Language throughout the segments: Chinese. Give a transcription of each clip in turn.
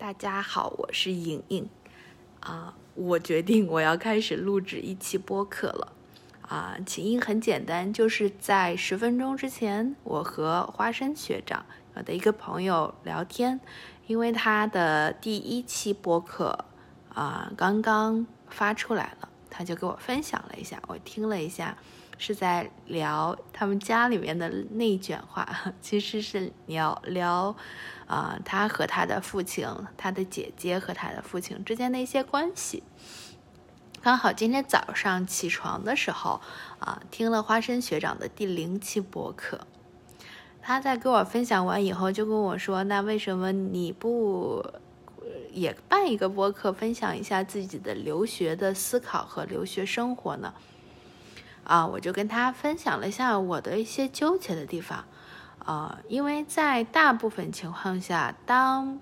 大家好，我是莹莹啊，我决定我要开始录制一期播客了啊。起因很简单，就是在十分钟之前，我和花生学长我的一个朋友聊天，因为他的第一期播客啊刚刚发出来了，他就给我分享了一下，我听了一下。是在聊他们家里面的内卷化，其实是聊聊，啊，他和他的父亲、他的姐姐和他的父亲之间的一些关系。刚好今天早上起床的时候，啊，听了花生学长的第零期播客，他在给我分享完以后，就跟我说：“那为什么你不也办一个播客，分享一下自己的留学的思考和留学生活呢？”啊，我就跟他分享了一下我的一些纠结的地方，啊，因为在大部分情况下，当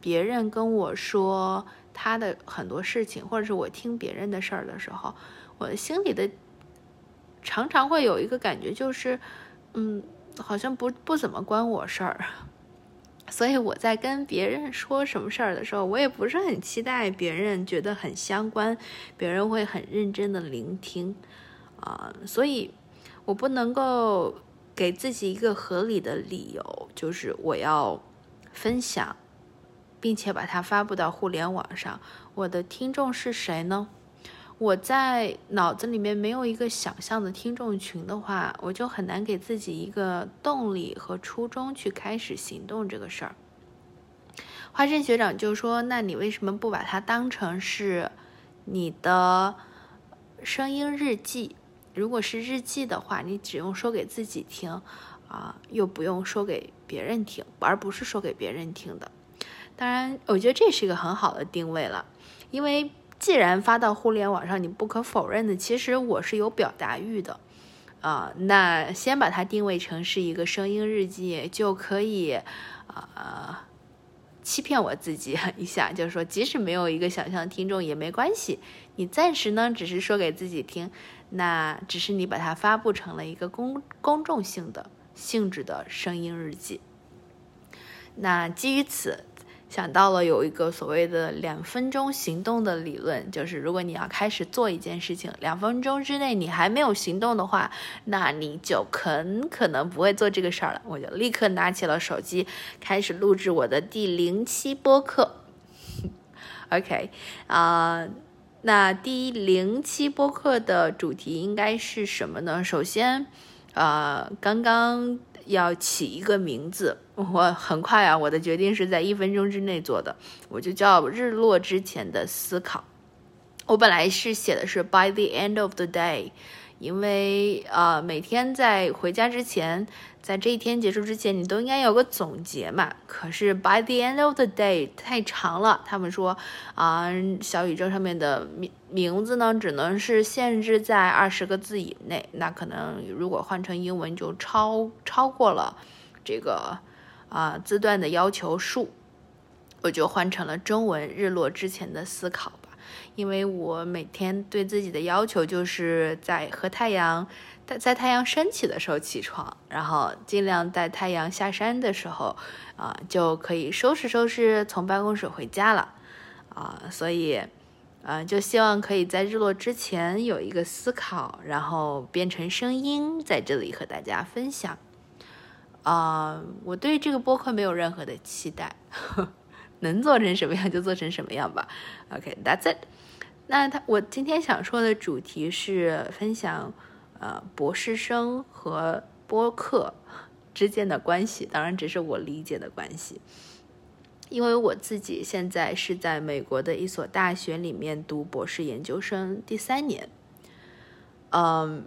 别人跟我说他的很多事情，或者是我听别人的事儿的时候，我的心里的常常会有一个感觉，就是，嗯，好像不不怎么关我事儿，所以我在跟别人说什么事儿的时候，我也不是很期待别人觉得很相关，别人会很认真的聆听。啊，所以，我不能够给自己一个合理的理由，就是我要分享，并且把它发布到互联网上。我的听众是谁呢？我在脑子里面没有一个想象的听众群的话，我就很难给自己一个动力和初衷去开始行动这个事儿。花生学长就说：“那你为什么不把它当成是你的声音日记？”如果是日记的话，你只用说给自己听，啊，又不用说给别人听，而不是说给别人听的。当然，我觉得这是一个很好的定位了，因为既然发到互联网上，你不可否认的，其实我是有表达欲的，啊，那先把它定位成是一个声音日记，就可以，啊。欺骗我自己一下，就是说，即使没有一个想象听众也没关系。你暂时呢，只是说给自己听，那只是你把它发布成了一个公公众性的性质的声音日记。那基于此。想到了有一个所谓的两分钟行动的理论，就是如果你要开始做一件事情，两分钟之内你还没有行动的话，那你就很可能不会做这个事儿了。我就立刻拿起了手机，开始录制我的第零期播客。OK，啊，那第零期播客的主题应该是什么呢？首先，呃，刚刚。要起一个名字，我很快啊，我的决定是在一分钟之内做的，我就叫日落之前的思考。我本来是写的是 by the end of the day，因为呃每天在回家之前。在这一天结束之前，你都应该有个总结嘛。可是 by the end of the day 太长了，他们说啊，小宇宙上面的名名字呢，只能是限制在二十个字以内。那可能如果换成英文，就超超过了这个啊字段的要求数。我就换成了中文，日落之前的思考。因为我每天对自己的要求就是在和太阳。在在太阳升起的时候起床，然后尽量在太阳下山的时候，啊，就可以收拾收拾从办公室回家了，啊，所以，啊，就希望可以在日落之前有一个思考，然后变成声音在这里和大家分享。啊，我对这个播客没有任何的期待，能做成什么样就做成什么样吧。OK，that's it。那他我今天想说的主题是分享。呃，博士生和播客之间的关系，当然只是我理解的关系。因为我自己现在是在美国的一所大学里面读博士研究生第三年。嗯，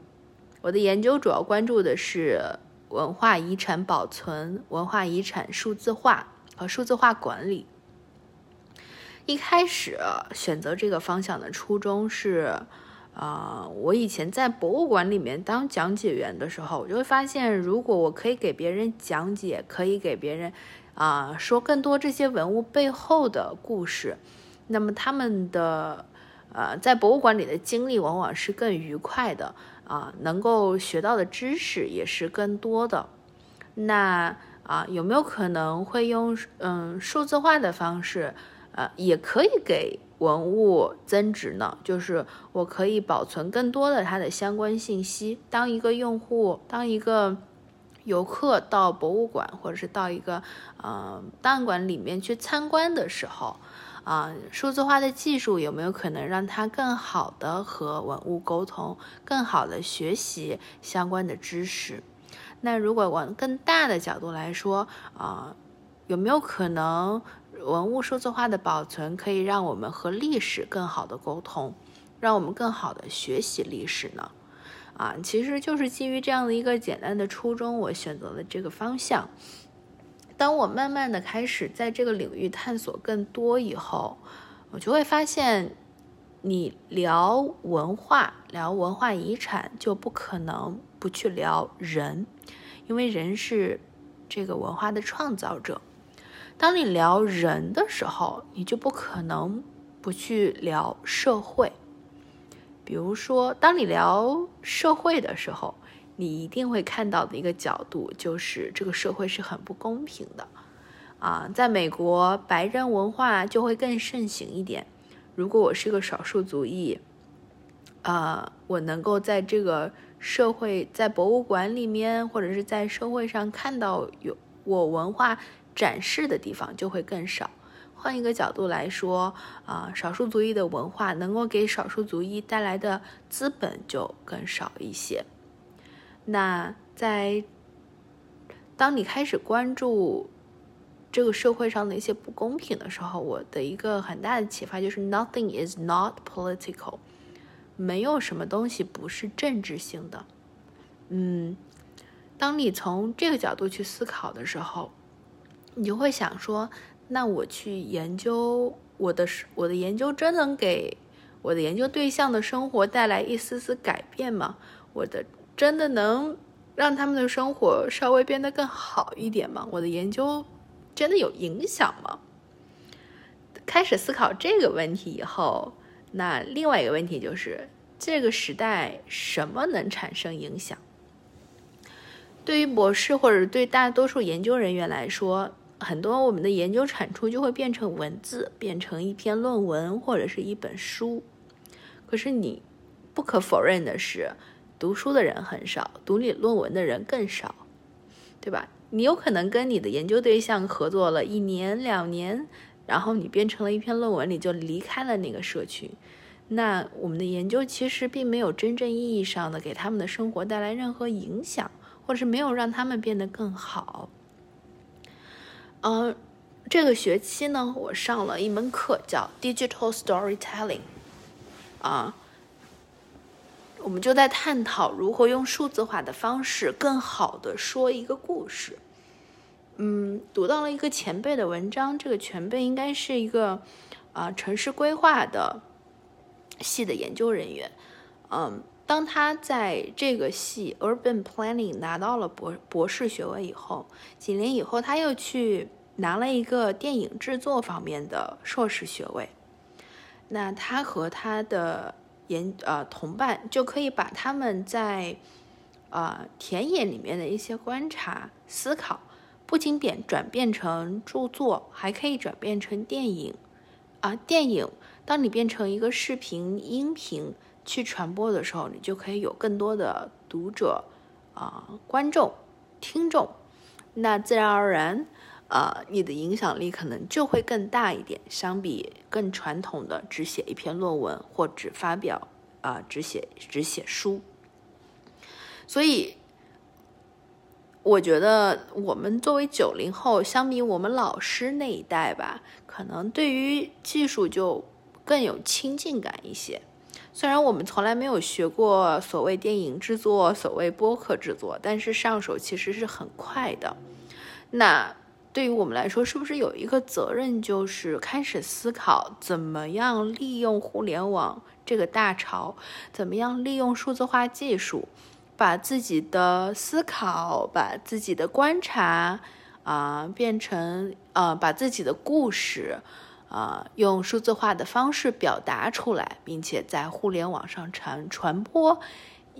我的研究主要关注的是文化遗产保存、文化遗产数字化和数字化管理。一开始选择这个方向的初衷是。啊，我以前在博物馆里面当讲解员的时候，我就会发现，如果我可以给别人讲解，可以给别人啊说更多这些文物背后的故事，那么他们的呃在博物馆里的经历往往是更愉快的啊，能够学到的知识也是更多的。那啊，有没有可能会用嗯数字化的方式，呃，也可以给文物增值呢？就是我可以保存更多的它的相关信息。当一个用户，当一个游客到博物馆或者是到一个呃档案馆里面去参观的时候，啊，数字化的技术有没有可能让他更好的和文物沟通，更好的学习相关的知识？那如果往更大的角度来说，啊，有没有可能文物数字化的保存可以让我们和历史更好的沟通，让我们更好的学习历史呢？啊，其实就是基于这样的一个简单的初衷，我选择了这个方向。当我慢慢的开始在这个领域探索更多以后，我就会发现，你聊文化、聊文化遗产，就不可能不去聊人。因为人是这个文化的创造者，当你聊人的时候，你就不可能不去聊社会。比如说，当你聊社会的时候，你一定会看到的一个角度就是这个社会是很不公平的。啊，在美国，白人文化就会更盛行一点。如果我是个少数族裔，啊，我能够在这个。社会在博物馆里面，或者是在社会上看到有我文化展示的地方就会更少。换一个角度来说，啊，少数族裔的文化能够给少数族裔带来的资本就更少一些。那在当你开始关注这个社会上的一些不公平的时候，我的一个很大的启发就是：Nothing is not political。没有什么东西不是政治性的，嗯，当你从这个角度去思考的时候，你就会想说，那我去研究我的我的研究真能给我的研究对象的生活带来一丝丝改变吗？我的真的能让他们的生活稍微变得更好一点吗？我的研究真的有影响吗？开始思考这个问题以后。那另外一个问题就是，这个时代什么能产生影响？对于博士或者对大多数研究人员来说，很多我们的研究产出就会变成文字，变成一篇论文或者是一本书。可是你不可否认的是，读书的人很少，读你论文的人更少，对吧？你有可能跟你的研究对象合作了一年两年。然后你变成了一篇论文，你就离开了那个社群。那我们的研究其实并没有真正意义上的给他们的生活带来任何影响，或者是没有让他们变得更好。嗯，这个学期呢，我上了一门课叫 Digital Storytelling，啊，我们就在探讨如何用数字化的方式更好的说一个故事。嗯，读到了一个前辈的文章，这个前辈应该是一个啊城市规划的系的研究人员。嗯，当他在这个系 Urban Planning 拿到了博博士学位以后，几年以后他又去拿了一个电影制作方面的硕士学位。那他和他的研呃同伴就可以把他们在呃田野里面的一些观察思考。不仅变转变成著作，还可以转变成电影，啊，电影，当你变成一个视频、音频去传播的时候，你就可以有更多的读者，啊，观众、听众，那自然而然，啊，你的影响力可能就会更大一点，相比更传统的只写一篇论文或只发表，啊，只写只写书，所以。我觉得我们作为九零后，相比我们老师那一代吧，可能对于技术就更有亲近感一些。虽然我们从来没有学过所谓电影制作、所谓播客制作，但是上手其实是很快的。那对于我们来说，是不是有一个责任，就是开始思考怎么样利用互联网这个大潮，怎么样利用数字化技术？把自己的思考，把自己的观察，啊，变成呃，把自己的故事，啊，用数字化的方式表达出来，并且在互联网上传传播。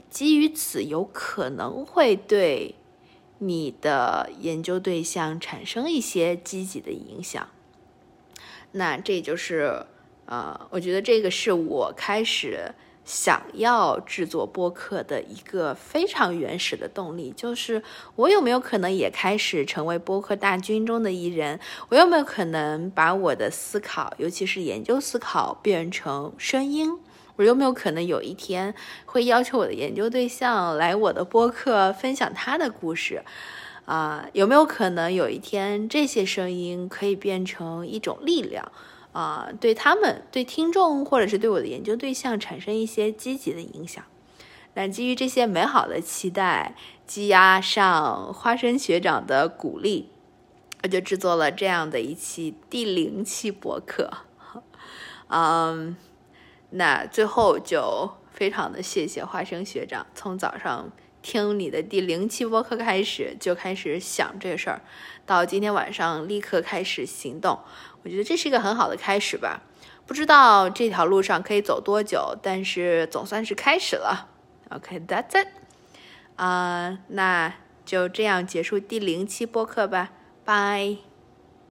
基于此，有可能会对你的研究对象产生一些积极的影响。那这就是，啊，我觉得这个是我开始想要制作播客的一个非常原始的动力，就是我有没有可能也开始成为播客大军中的一人？我有没有可能把我的思考，尤其是研究思考，变成声音？我有没有可能有一天会要求我的研究对象来我的播客分享他的故事？啊，有没有可能有一天这些声音可以变成一种力量？啊，对他们、对听众或者是对我的研究对象产生一些积极的影响？那基于这些美好的期待，积压上花生学长的鼓励，我就制作了这样的一期第零期博客。嗯。那最后就非常的谢谢花生学长，从早上听你的第零期播客开始就开始想这事儿，到今天晚上立刻开始行动，我觉得这是一个很好的开始吧。不知道这条路上可以走多久，但是总算是开始了。OK，that's it。啊，那就这样结束第零期播客吧，拜。